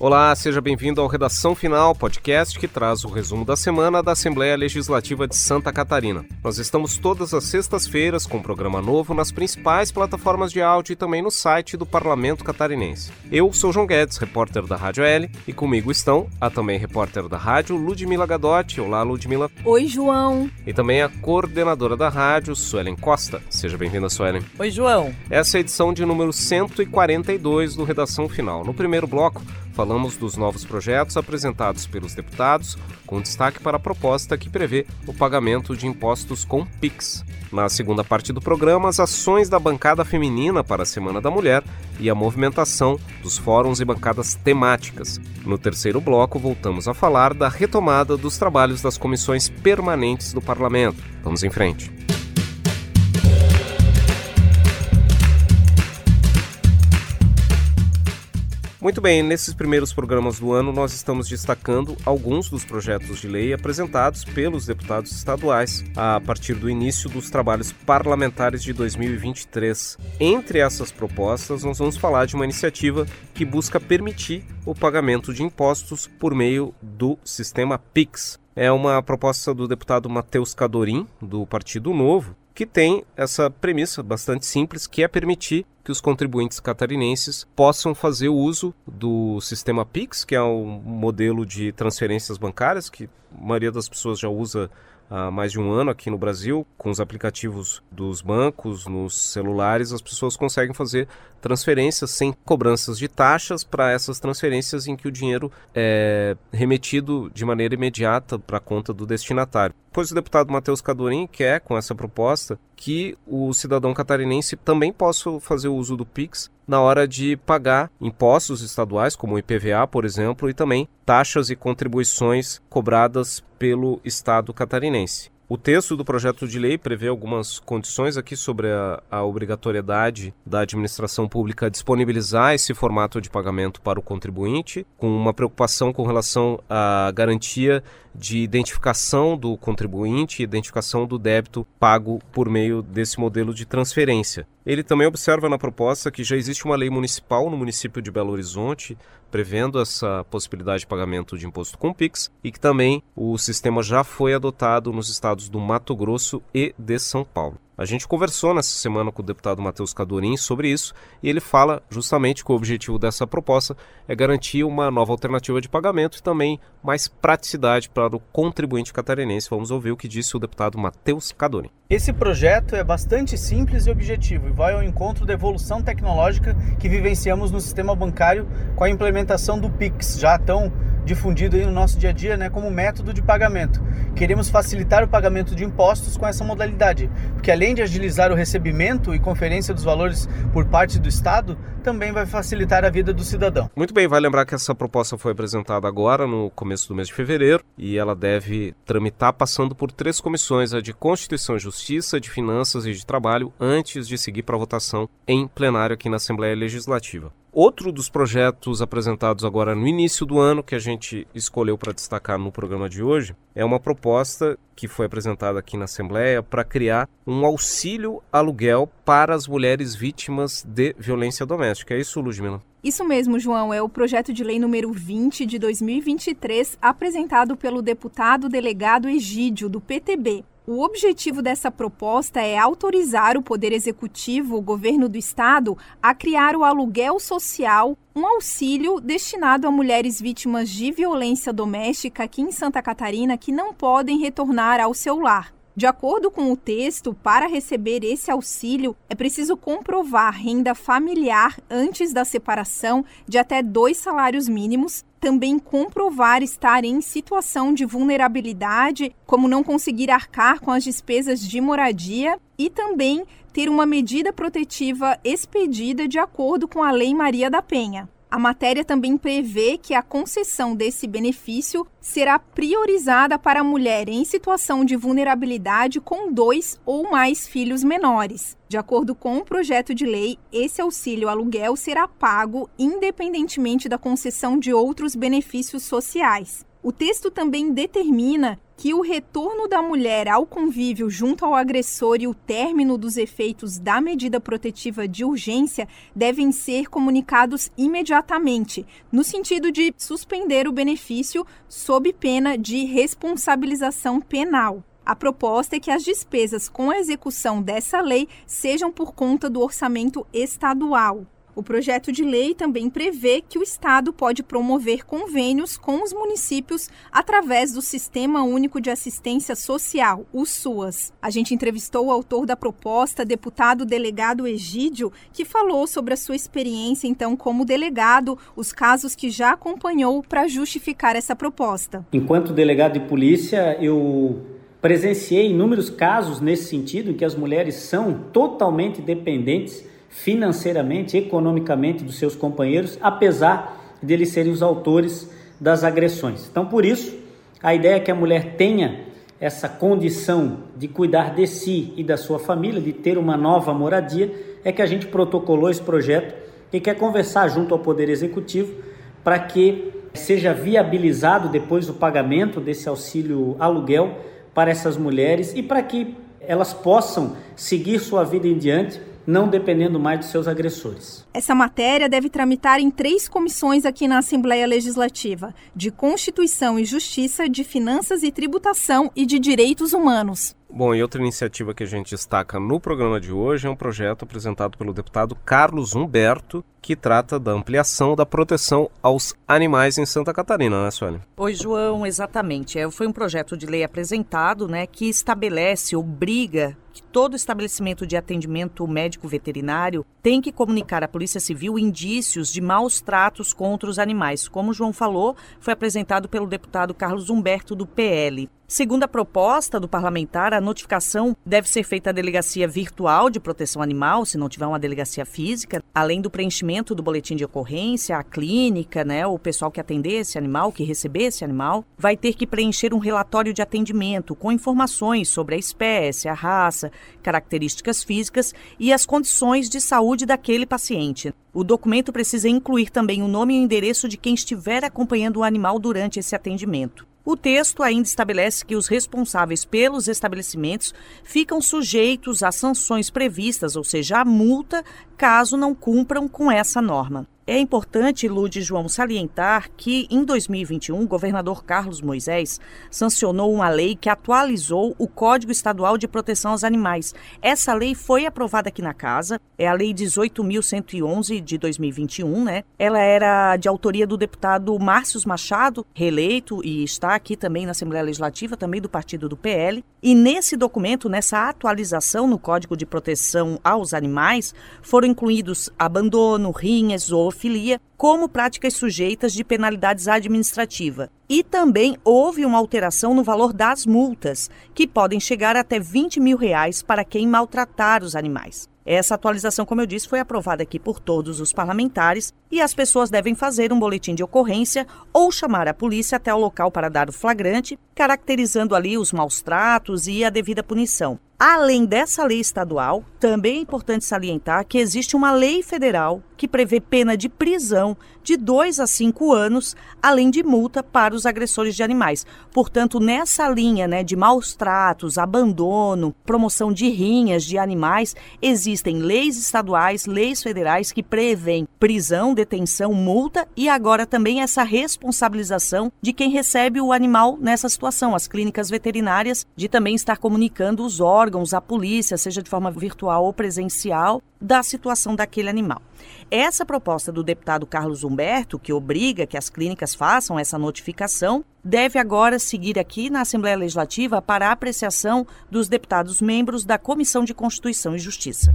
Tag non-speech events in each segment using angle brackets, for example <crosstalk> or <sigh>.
Olá, seja bem-vindo ao Redação Final, podcast que traz o resumo da semana da Assembleia Legislativa de Santa Catarina. Nós estamos todas as sextas-feiras com um programa novo nas principais plataformas de áudio e também no site do Parlamento Catarinense. Eu sou João Guedes, repórter da Rádio L, e comigo estão a também repórter da rádio, Ludmila Gadotti. Olá, Ludmila. Oi, João. E também a coordenadora da rádio, Suelen Costa. Seja bem-vinda, Suelen. Oi, João. Essa é a edição de número 142 do Redação Final. No primeiro bloco, falamos dos novos projetos apresentados pelos deputados, com destaque para a proposta que prevê o pagamento de impostos com PIX. Na segunda parte do programa, as ações da bancada feminina para a Semana da Mulher e a movimentação dos fóruns e bancadas temáticas. No terceiro bloco, voltamos a falar da retomada dos trabalhos das comissões permanentes do Parlamento. Vamos em frente. Muito bem, nesses primeiros programas do ano nós estamos destacando alguns dos projetos de lei apresentados pelos deputados estaduais a partir do início dos trabalhos parlamentares de 2023. Entre essas propostas, nós vamos falar de uma iniciativa que busca permitir o pagamento de impostos por meio do sistema PIX. É uma proposta do deputado Matheus Cadorim, do Partido Novo, que tem essa premissa bastante simples, que é permitir que os contribuintes catarinenses possam fazer uso do sistema Pix, que é um modelo de transferências bancárias que a maioria das pessoas já usa há mais de um ano aqui no Brasil, com os aplicativos dos bancos, nos celulares, as pessoas conseguem fazer transferências sem cobranças de taxas para essas transferências em que o dinheiro é remetido de maneira imediata para a conta do destinatário. Pois o deputado Matheus Cadorim quer, com essa proposta, que o cidadão catarinense também possa fazer uso do Pix na hora de pagar impostos estaduais, como o IPVA, por exemplo, e também taxas e contribuições cobradas pelo Estado catarinense. O texto do projeto de lei prevê algumas condições aqui sobre a, a, obrigatoriedade da administração pública disponibilizar esse formato de pagamento para o contribuinte, com uma preocupação com relação à garantia de identificação do contribuinte e identificação do débito pago por meio desse modelo de transferência. Ele também observa na proposta que já existe uma lei municipal no município de Belo Horizonte prevendo essa possibilidade de pagamento de imposto com Pix e que também o sistema já foi adotado nos estados do Mato Grosso e de São Paulo. A gente conversou nessa semana com o deputado Matheus Cadorim sobre isso e ele fala justamente que o objetivo dessa proposta é garantir uma nova alternativa de pagamento e também mais praticidade para o contribuinte catarinense. Vamos ouvir o que disse o deputado Matheus Cadorim. Esse projeto é bastante simples e objetivo e vai ao encontro da evolução tecnológica que vivenciamos no sistema bancário com a implementação do Pix, já tão difundido aí no nosso dia a dia né, como método de pagamento. Queremos facilitar o pagamento de impostos com essa modalidade, porque além de agilizar o recebimento e conferência dos valores por parte do Estado, também vai facilitar a vida do cidadão. Muito bem, vai lembrar que essa proposta foi apresentada agora, no começo do mês de fevereiro, e ela deve tramitar passando por três comissões: a de Constituição e Justiça, de Finanças e de Trabalho, antes de seguir para votação em plenário aqui na Assembleia Legislativa. Outro dos projetos apresentados agora no início do ano, que a gente escolheu para destacar no programa de hoje, é uma proposta que foi apresentada aqui na Assembleia para criar um auxílio aluguel para as mulheres vítimas de violência doméstica. É isso, Ludmila? Isso mesmo, João. É o projeto de lei número 20 de 2023, apresentado pelo deputado delegado Egídio, do PTB. O objetivo dessa proposta é autorizar o Poder Executivo, o governo do Estado, a criar o aluguel social, um auxílio destinado a mulheres vítimas de violência doméstica aqui em Santa Catarina que não podem retornar ao seu lar. De acordo com o texto, para receber esse auxílio, é preciso comprovar renda familiar antes da separação de até dois salários mínimos, também comprovar estar em situação de vulnerabilidade, como não conseguir arcar com as despesas de moradia, e também ter uma medida protetiva expedida de acordo com a Lei Maria da Penha. A matéria também prevê que a concessão desse benefício será priorizada para a mulher em situação de vulnerabilidade com dois ou mais filhos menores. De acordo com o projeto de lei, esse auxílio aluguel será pago independentemente da concessão de outros benefícios sociais. O texto também determina que o retorno da mulher ao convívio junto ao agressor e o término dos efeitos da medida protetiva de urgência devem ser comunicados imediatamente, no sentido de suspender o benefício sob pena de responsabilização penal. A proposta é que as despesas com a execução dessa lei sejam por conta do orçamento estadual. O projeto de lei também prevê que o Estado pode promover convênios com os municípios através do Sistema Único de Assistência Social, o SUAS. A gente entrevistou o autor da proposta, deputado delegado Egídio, que falou sobre a sua experiência, então, como delegado, os casos que já acompanhou para justificar essa proposta. Enquanto delegado de polícia, eu presenciei inúmeros casos nesse sentido, em que as mulheres são totalmente dependentes financeiramente, economicamente dos seus companheiros, apesar de eles serem os autores das agressões. Então, por isso, a ideia é que a mulher tenha essa condição de cuidar de si e da sua família, de ter uma nova moradia, é que a gente protocolou esse projeto e quer conversar junto ao Poder Executivo para que seja viabilizado depois o pagamento desse auxílio aluguel para essas mulheres e para que elas possam seguir sua vida em diante não dependendo mais dos seus agressores. Essa matéria deve tramitar em três comissões aqui na Assembleia Legislativa: de Constituição e Justiça, de Finanças e Tributação e de Direitos Humanos. Bom, e outra iniciativa que a gente destaca no programa de hoje é um projeto apresentado pelo deputado Carlos Humberto, que trata da ampliação da proteção aos animais em Santa Catarina, né, Sônia? Oi, João, exatamente. É, foi um projeto de lei apresentado, né, que estabelece, obriga que todo estabelecimento de atendimento médico veterinário tem que comunicar à Polícia Civil indícios de maus tratos contra os animais. Como o João falou, foi apresentado pelo deputado Carlos Humberto do PL. Segundo a proposta do parlamentar, a notificação deve ser feita à delegacia virtual de proteção animal, se não tiver uma delegacia física, além do preenchimento do boletim de ocorrência, a clínica, né, o pessoal que atender esse animal, que receber esse animal, vai ter que preencher um relatório de atendimento com informações sobre a espécie, a raça, características físicas e as condições de saúde daquele paciente. O documento precisa incluir também o nome e o endereço de quem estiver acompanhando o animal durante esse atendimento. O texto ainda estabelece que os responsáveis pelos estabelecimentos ficam sujeitos às sanções previstas, ou seja, à multa, caso não cumpram com essa norma. É importante, Lude João, salientar que em 2021 o governador Carlos Moisés sancionou uma lei que atualizou o Código Estadual de Proteção aos Animais. Essa lei foi aprovada aqui na casa, é a Lei 18.111 de 2021, né? Ela era de autoria do deputado Márcio Machado, reeleito e está aqui também na Assembleia Legislativa, também do partido do PL. E nesse documento, nessa atualização no Código de Proteção aos Animais, foram incluídos abandono, rinhas, zoofilia, zoofilia como práticas sujeitas de penalidades administrativas. E também houve uma alteração no valor das multas, que podem chegar até 20 mil reais para quem maltratar os animais. Essa atualização, como eu disse, foi aprovada aqui por todos os parlamentares e as pessoas devem fazer um boletim de ocorrência ou chamar a polícia até o local para dar o flagrante, caracterizando ali os maus tratos e a devida punição. Além dessa lei estadual, também é importante salientar que existe uma lei federal que prevê pena de prisão de 2 a 5 anos, além de multa para os agressores de animais. Portanto, nessa linha né, de maus tratos, abandono, promoção de rinhas de animais, existem leis estaduais, leis federais que prevêem prisão, detenção, multa e agora também essa responsabilização de quem recebe o animal nessa situação, as clínicas veterinárias, de também estar comunicando os órgãos, a polícia, seja de forma virtual ou presencial, da situação daquele animal. Essa proposta do deputado Carlos Humberto, que obriga que as clínicas façam essa notificação, deve agora seguir aqui na Assembleia Legislativa para a apreciação dos deputados membros da Comissão de Constituição e Justiça.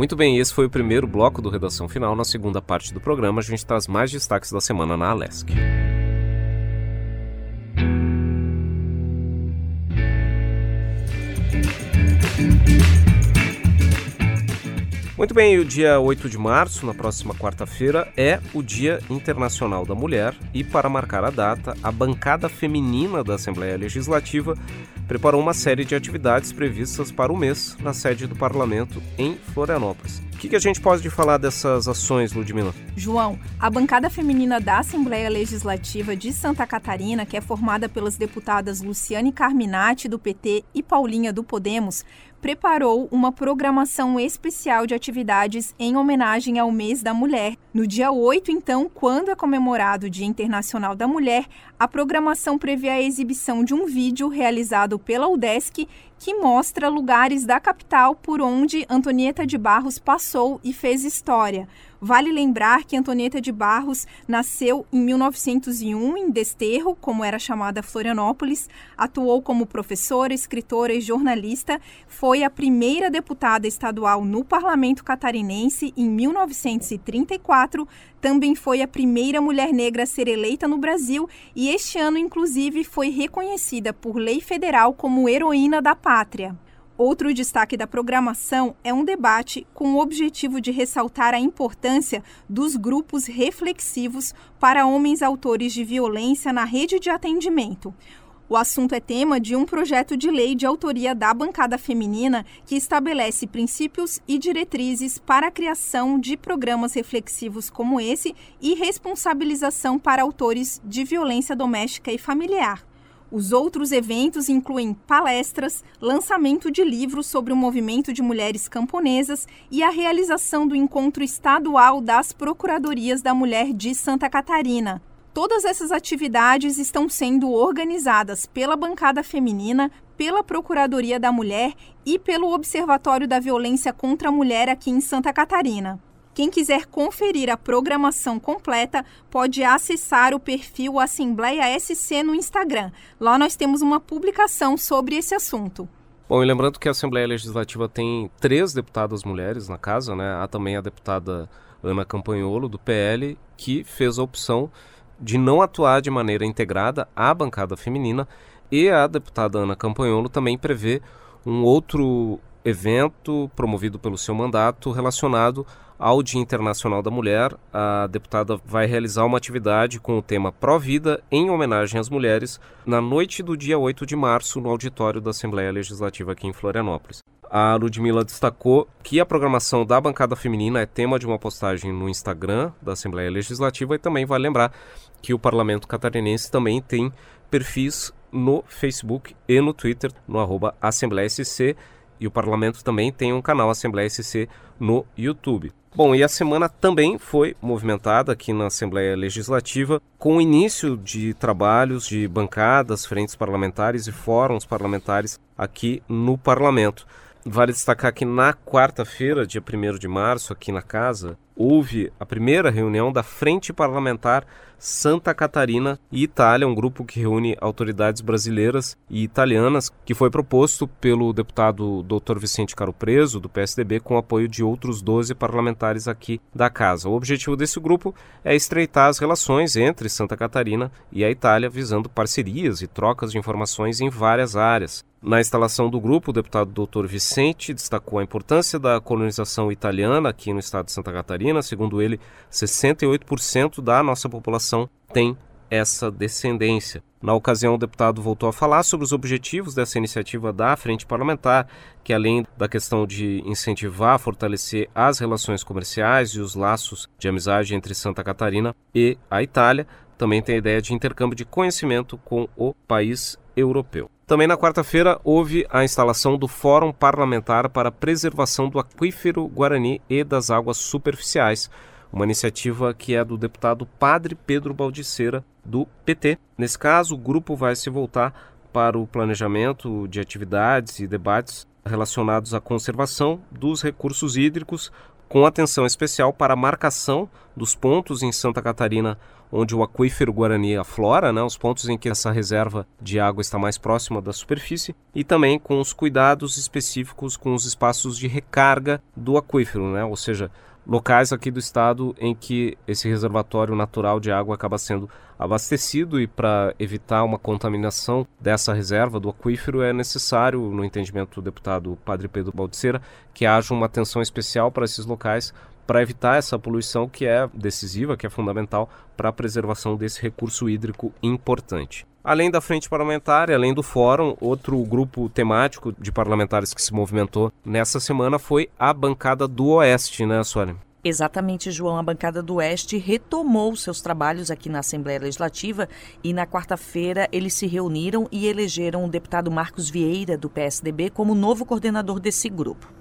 Muito bem, esse foi o primeiro bloco do Redação Final. Na segunda parte do programa, a gente traz mais destaques da semana na Alesc. Muito bem, o dia 8 de março, na próxima quarta-feira, é o Dia Internacional da Mulher e, para marcar a data, a bancada feminina da Assembleia Legislativa preparou uma série de atividades previstas para o mês na sede do Parlamento em Florianópolis. que, que a gente pode falar dessas ações, Ludmila? João, a bancada feminina da Assembleia Legislativa de Santa Catarina, que é formada pelas deputadas Luciane Carminati, do PT, e Paulinha, do Podemos, preparou uma programação especial de atividades em homenagem ao mês da mulher. No dia 8, então, quando é comemorado o Dia Internacional da Mulher, a programação prevê a exibição de um vídeo realizado pela UDESC que mostra lugares da capital por onde Antonieta de Barros passou e fez história. Vale lembrar que Antonieta de Barros nasceu em 1901 em Desterro, como era chamada Florianópolis, atuou como professora, escritora e jornalista, foi a primeira deputada estadual no Parlamento catarinense em 1934, também foi a primeira mulher negra a ser eleita no Brasil e este ano, inclusive, foi reconhecida por lei federal como heroína da pátria. Outro destaque da programação é um debate com o objetivo de ressaltar a importância dos grupos reflexivos para homens autores de violência na rede de atendimento. O assunto é tema de um projeto de lei de autoria da bancada feminina que estabelece princípios e diretrizes para a criação de programas reflexivos como esse e responsabilização para autores de violência doméstica e familiar. Os outros eventos incluem palestras, lançamento de livros sobre o movimento de mulheres camponesas e a realização do encontro estadual das Procuradorias da Mulher de Santa Catarina. Todas essas atividades estão sendo organizadas pela bancada feminina, pela Procuradoria da Mulher e pelo Observatório da Violência contra a Mulher aqui em Santa Catarina. Quem quiser conferir a programação completa pode acessar o perfil Assembleia SC no Instagram. Lá nós temos uma publicação sobre esse assunto. Bom, e lembrando que a Assembleia Legislativa tem três deputadas mulheres na casa, né? Há também a deputada Ana Campanholo, do PL, que fez a opção de não atuar de maneira integrada à bancada feminina, e a deputada Ana Campanholo também prevê um outro evento promovido pelo seu mandato relacionado ao Dia Internacional da Mulher, a deputada vai realizar uma atividade com o tema Pró-Vida em homenagem às mulheres na noite do dia 8 de março no auditório da Assembleia Legislativa aqui em Florianópolis. A Ludmilla destacou que a programação da bancada feminina é tema de uma postagem no Instagram da Assembleia Legislativa e também vai lembrar que o Parlamento Catarinense também tem perfis no Facebook e no Twitter, no arroba Assembleia SC, e o Parlamento também tem um canal Assembleia SC no YouTube. Bom, e a semana também foi movimentada aqui na Assembleia Legislativa com o início de trabalhos de bancadas, frentes parlamentares e fóruns parlamentares aqui no Parlamento. Vale destacar que na quarta-feira, dia 1 de março, aqui na casa, houve a primeira reunião da Frente Parlamentar Santa Catarina e Itália, um grupo que reúne autoridades brasileiras e italianas, que foi proposto pelo deputado Dr. Vicente Caro Preso, do PSDB, com apoio de outros 12 parlamentares aqui da casa. O objetivo desse grupo é estreitar as relações entre Santa Catarina e a Itália, visando parcerias e trocas de informações em várias áreas. Na instalação do grupo, o deputado Dr. Vicente destacou a importância da colonização italiana aqui no estado de Santa Catarina. Segundo ele, 68% da nossa população tem essa descendência. Na ocasião, o deputado voltou a falar sobre os objetivos dessa iniciativa da Frente Parlamentar, que além da questão de incentivar, fortalecer as relações comerciais e os laços de amizade entre Santa Catarina e a Itália, também tem a ideia de intercâmbio de conhecimento com o país europeu. Também na quarta-feira houve a instalação do Fórum Parlamentar para a Preservação do Aquífero Guarani e das Águas Superficiais, uma iniciativa que é do deputado Padre Pedro Baldiceira, do PT. Nesse caso, o grupo vai se voltar para o planejamento de atividades e debates relacionados à conservação dos recursos hídricos, com atenção especial para a marcação dos pontos em Santa Catarina onde o aquífero Guarani aflora, né, os pontos em que essa reserva de água está mais próxima da superfície, e também com os cuidados específicos com os espaços de recarga do aquífero, né, ou seja, locais aqui do estado em que esse reservatório natural de água acaba sendo abastecido e para evitar uma contaminação dessa reserva do aquífero é necessário, no entendimento do deputado Padre Pedro Baldiceira, que haja uma atenção especial para esses locais para evitar essa poluição que é decisiva, que é fundamental para a preservação desse recurso hídrico importante. Além da frente parlamentar e além do fórum, outro grupo temático de parlamentares que se movimentou nessa semana foi a bancada do Oeste, né, Sônia? Exatamente, João. A bancada do Oeste retomou seus trabalhos aqui na Assembleia Legislativa e na quarta-feira eles se reuniram e elegeram o deputado Marcos Vieira, do PSDB, como novo coordenador desse grupo.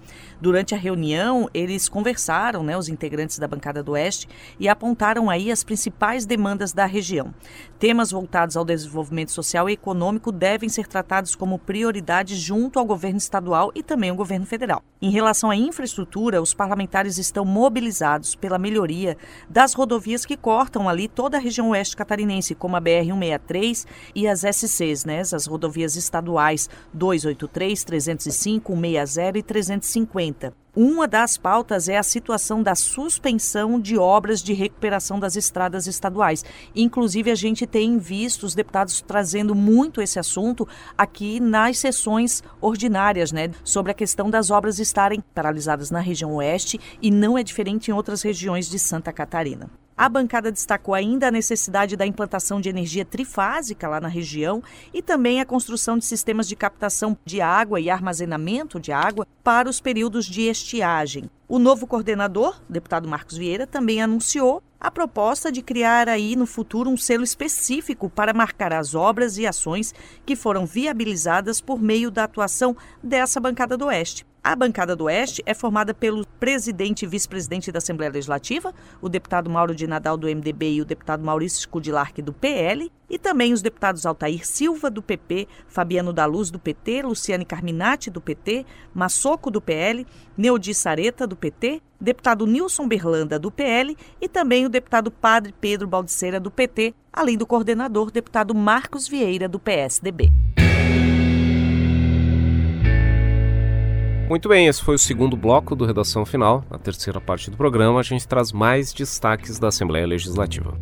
Durante a reunião, eles conversaram, né, os integrantes da bancada do Oeste, e apontaram aí as principais demandas da região. Temas voltados ao desenvolvimento social e econômico devem ser tratados como prioridade junto ao governo estadual e também ao governo federal. Em relação à infraestrutura, os parlamentares estão mobilizados pela melhoria das rodovias que cortam ali toda a região oeste catarinense, como a BR-163 e as SCs, né, as rodovias estaduais 283, 305, 160 e 350 uma das pautas é a situação da suspensão de obras de recuperação das estradas estaduais. Inclusive, a gente tem visto os deputados trazendo muito esse assunto aqui nas sessões ordinárias, né? Sobre a questão das obras estarem paralisadas na região oeste e não é diferente em outras regiões de Santa Catarina. A bancada destacou ainda a necessidade da implantação de energia trifásica lá na região e também a construção de sistemas de captação de água e armazenamento de água para os períodos de estiagem. O novo coordenador, deputado Marcos Vieira, também anunciou a proposta de criar aí no futuro um selo específico para marcar as obras e ações que foram viabilizadas por meio da atuação dessa bancada do Oeste. A bancada do Oeste é formada pelo presidente e vice-presidente da Assembleia Legislativa, o deputado Mauro de Nadal do MDB e o deputado Maurício Scudilarque do PL, e também os deputados Altair Silva do PP, Fabiano da Luz do PT, Luciane Carminati do PT, Massoco do PL, Neudi Sareta do PT, deputado Nilson Berlanda do PL e também o deputado Padre Pedro Baldiceira do PT, além do coordenador deputado Marcos Vieira do PSDB. Muito bem, esse foi o segundo bloco do Redação Final. Na terceira parte do programa, a gente traz mais destaques da Assembleia Legislativa.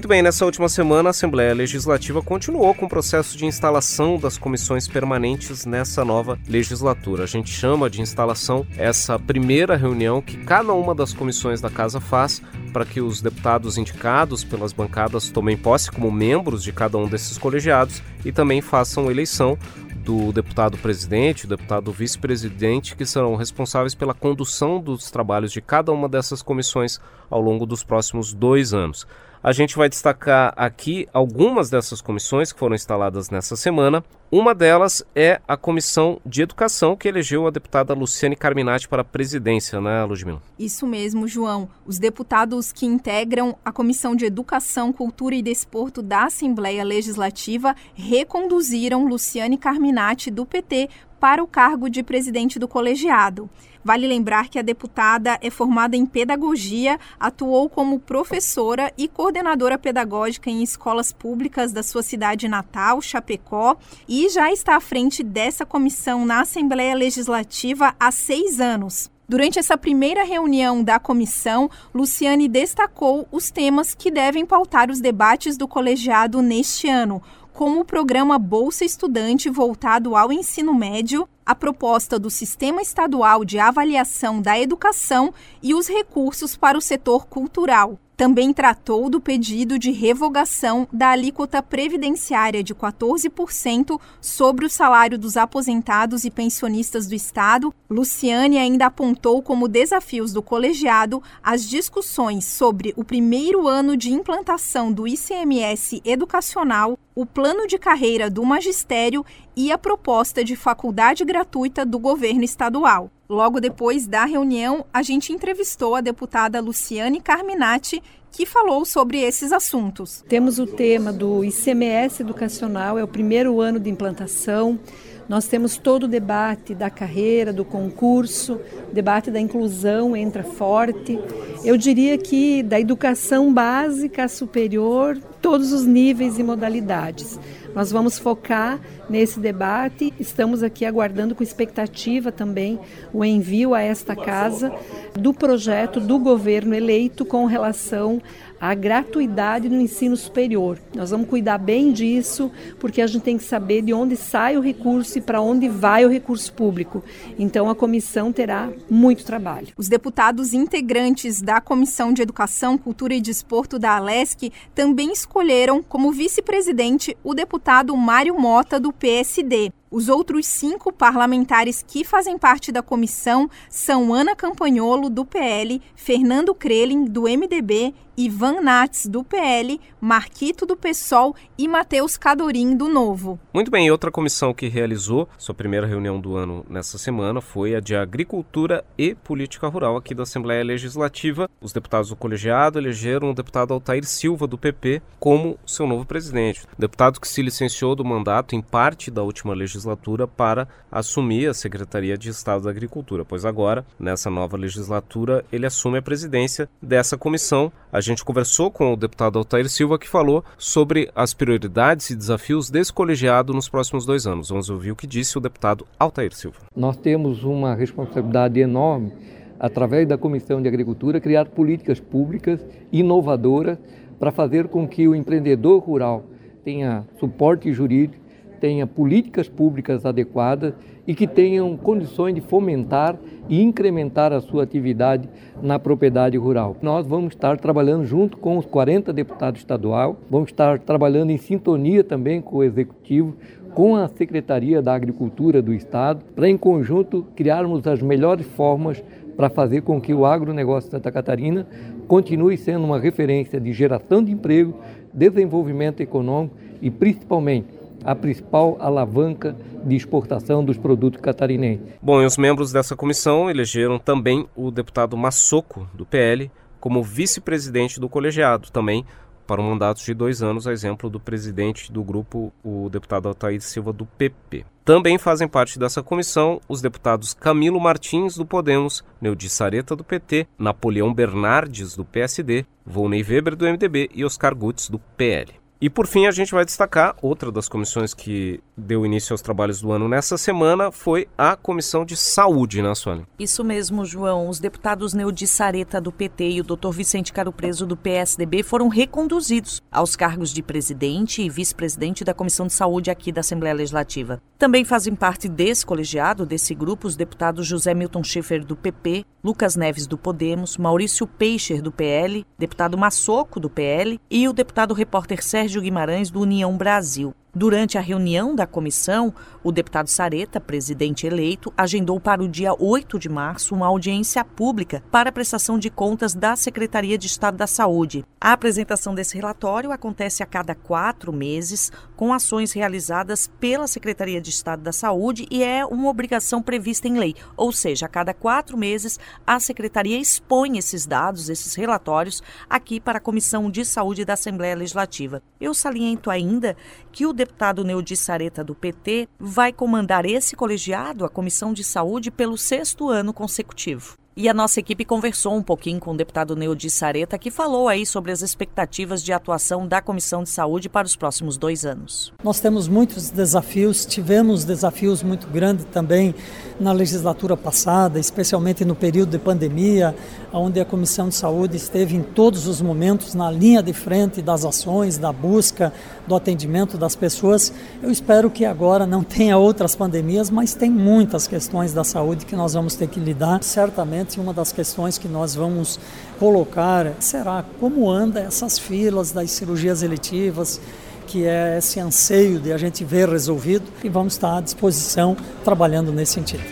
Muito bem, nessa última semana a Assembleia Legislativa continuou com o processo de instalação das comissões permanentes nessa nova legislatura. A gente chama de instalação essa primeira reunião que cada uma das comissões da Casa faz para que os deputados indicados pelas bancadas tomem posse como membros de cada um desses colegiados e também façam eleição do deputado presidente, o deputado vice-presidente, que serão responsáveis pela condução dos trabalhos de cada uma dessas comissões ao longo dos próximos dois anos. A gente vai destacar aqui algumas dessas comissões que foram instaladas nessa semana. Uma delas é a Comissão de Educação, que elegeu a deputada Luciane Carminati para a presidência, né, Ludmila? Isso mesmo, João. Os deputados que integram a Comissão de Educação, Cultura e Desporto da Assembleia Legislativa reconduziram Luciane Carminati, do PT, para o cargo de presidente do colegiado. Vale lembrar que a deputada é formada em pedagogia, atuou como professora e coordenadora pedagógica em escolas públicas da sua cidade natal, Chapecó, e já está à frente dessa comissão na Assembleia Legislativa há seis anos. Durante essa primeira reunião da comissão, Luciane destacou os temas que devem pautar os debates do colegiado neste ano, como o programa Bolsa Estudante voltado ao ensino médio, a proposta do Sistema Estadual de Avaliação da Educação e os recursos para o setor cultural. Também tratou do pedido de revogação da alíquota previdenciária de 14% sobre o salário dos aposentados e pensionistas do Estado. Luciane ainda apontou como desafios do colegiado as discussões sobre o primeiro ano de implantação do ICMS educacional, o plano de carreira do magistério e a proposta de faculdade gratuita do governo estadual. Logo depois da reunião, a gente entrevistou a deputada Luciane Carminati, que falou sobre esses assuntos. Temos o tema do ICMS educacional, é o primeiro ano de implantação. Nós temos todo o debate da carreira, do concurso, debate da inclusão entra forte. Eu diria que da educação básica superior todos os níveis e modalidades. Nós vamos focar nesse debate. Estamos aqui aguardando com expectativa também o envio a esta casa do projeto do governo eleito com relação à gratuidade no ensino superior. Nós vamos cuidar bem disso, porque a gente tem que saber de onde sai o recurso e para onde vai o recurso público. Então a comissão terá muito trabalho. Os deputados integrantes da Comissão de Educação, Cultura e Desporto da Alesc também escolheram como vice-presidente o deputado Mário Mota do PSD. Os outros cinco parlamentares que fazem parte da comissão são Ana Campanholo, do PL, Fernando Krelin, do MDB, Ivan Nats, do PL, Marquito, do PSOL e Matheus Cadorim, do Novo. Muito bem, outra comissão que realizou sua primeira reunião do ano nessa semana foi a de Agricultura e Política Rural aqui da Assembleia Legislativa. Os deputados do colegiado elegeram o deputado Altair Silva, do PP, como seu novo presidente. Deputado que se licenciou do mandato em parte da última legislatura legislatura para assumir a Secretaria de Estado da Agricultura, pois agora, nessa nova legislatura, ele assume a presidência dessa comissão. A gente conversou com o deputado Altair Silva, que falou sobre as prioridades e desafios desse colegiado nos próximos dois anos. Vamos ouvir o que disse o deputado Altair Silva. Nós temos uma responsabilidade enorme, através da Comissão de Agricultura, criar políticas públicas inovadoras para fazer com que o empreendedor rural tenha suporte jurídico, tenha políticas públicas adequadas e que tenham condições de fomentar e incrementar a sua atividade na propriedade rural. Nós vamos estar trabalhando junto com os 40 deputados estaduais, vamos estar trabalhando em sintonia também com o executivo, com a Secretaria da Agricultura do Estado, para em conjunto criarmos as melhores formas para fazer com que o agronegócio de Santa Catarina continue sendo uma referência de geração de emprego, desenvolvimento econômico e principalmente a principal alavanca de exportação dos produtos catarinenses. Bom, e os membros dessa comissão elegeram também o deputado Massoco, do PL, como vice-presidente do colegiado, também para um mandato de dois anos, a exemplo do presidente do grupo, o deputado Altair Silva, do PP. Também fazem parte dessa comissão os deputados Camilo Martins, do Podemos, Neudi Sareta, do PT, Napoleão Bernardes, do PSD, Volney Weber, do MDB e Oscar Gutz, do PL. E por fim, a gente vai destacar outra das comissões que deu início aos trabalhos do ano nessa semana foi a Comissão de Saúde, né, Sônia? Isso mesmo, João. Os deputados Neudi Sareta, do PT, e o Dr. Vicente Caro Preso, do PSDB, foram reconduzidos aos cargos de presidente e vice-presidente da Comissão de Saúde aqui da Assembleia Legislativa. Também fazem parte desse colegiado, desse grupo, os deputados José Milton Schaefer, do PP, Lucas Neves, do Podemos, Maurício Peixer, do PL, deputado Massoco, do PL, e o deputado repórter Sérgio Guimarães, do União Brasil. Durante a reunião da comissão, o deputado Sareta, presidente eleito, agendou para o dia 8 de março uma audiência pública para a prestação de contas da Secretaria de Estado da Saúde. A apresentação desse relatório acontece a cada quatro meses, com ações realizadas pela Secretaria de Estado da Saúde e é uma obrigação prevista em lei. Ou seja, a cada quatro meses, a Secretaria expõe esses dados, esses relatórios, aqui para a Comissão de Saúde da Assembleia Legislativa. Eu saliento ainda que o deputado Neudi Sareta, do PT, vai comandar esse colegiado, a Comissão de Saúde, pelo sexto ano consecutivo. E a nossa equipe conversou um pouquinho com o deputado Neudi Sareta, que falou aí sobre as expectativas de atuação da Comissão de Saúde para os próximos dois anos. Nós temos muitos desafios, tivemos desafios muito grandes também na legislatura passada, especialmente no período de pandemia, onde a Comissão de Saúde esteve em todos os momentos na linha de frente das ações, da busca, do atendimento das pessoas. Eu espero que agora não <laughs> tenha outras pandemias, mas tem muitas questões da saúde que nós vamos ter que lidar, certamente uma das questões que nós vamos colocar será como anda essas filas das cirurgias eletivas, que é esse anseio de a gente ver resolvido e vamos estar à disposição trabalhando nesse sentido.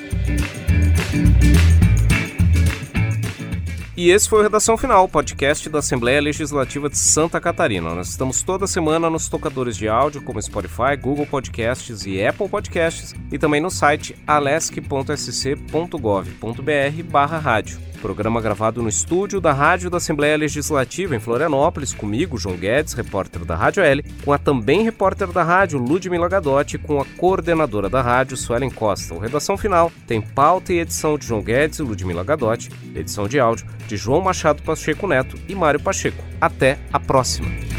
E esse foi o Redação Final, podcast da Assembleia Legislativa de Santa Catarina. Nós estamos toda semana nos tocadores de áudio como Spotify, Google Podcasts e Apple Podcasts e também no site alesc.sc.gov.br/rádio. Programa gravado no estúdio da Rádio da Assembleia Legislativa em Florianópolis, comigo, João Guedes, repórter da Rádio L, com a também repórter da rádio, Ludmila Gadotti, com a coordenadora da rádio, Suelen Costa. O Redação Final tem pauta e edição de João Guedes e Ludmila Gadotti, edição de áudio de João Machado Pacheco Neto e Mário Pacheco. Até a próxima!